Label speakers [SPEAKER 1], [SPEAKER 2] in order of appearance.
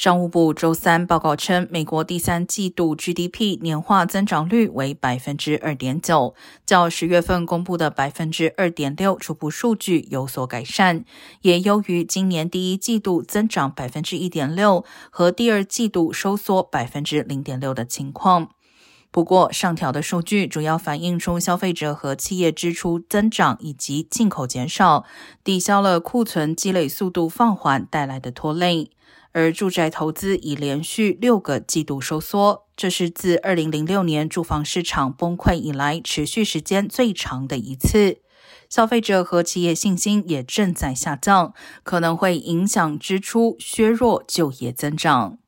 [SPEAKER 1] 商务部周三报告称，美国第三季度 GDP 年化增长率为百分之二点九，较十月份公布的百分之二点六初步数据有所改善，也优于今年第一季度增长百分之一点六和第二季度收缩百分之零点六的情况。不过，上调的数据主要反映出消费者和企业支出增长以及进口减少，抵消了库存积累速度放缓带来的拖累。而住宅投资已连续六个季度收缩，这是自二零零六年住房市场崩溃以来持续时间最长的一次。消费者和企业信心也正在下降，可能会影响支出，削弱就业增长。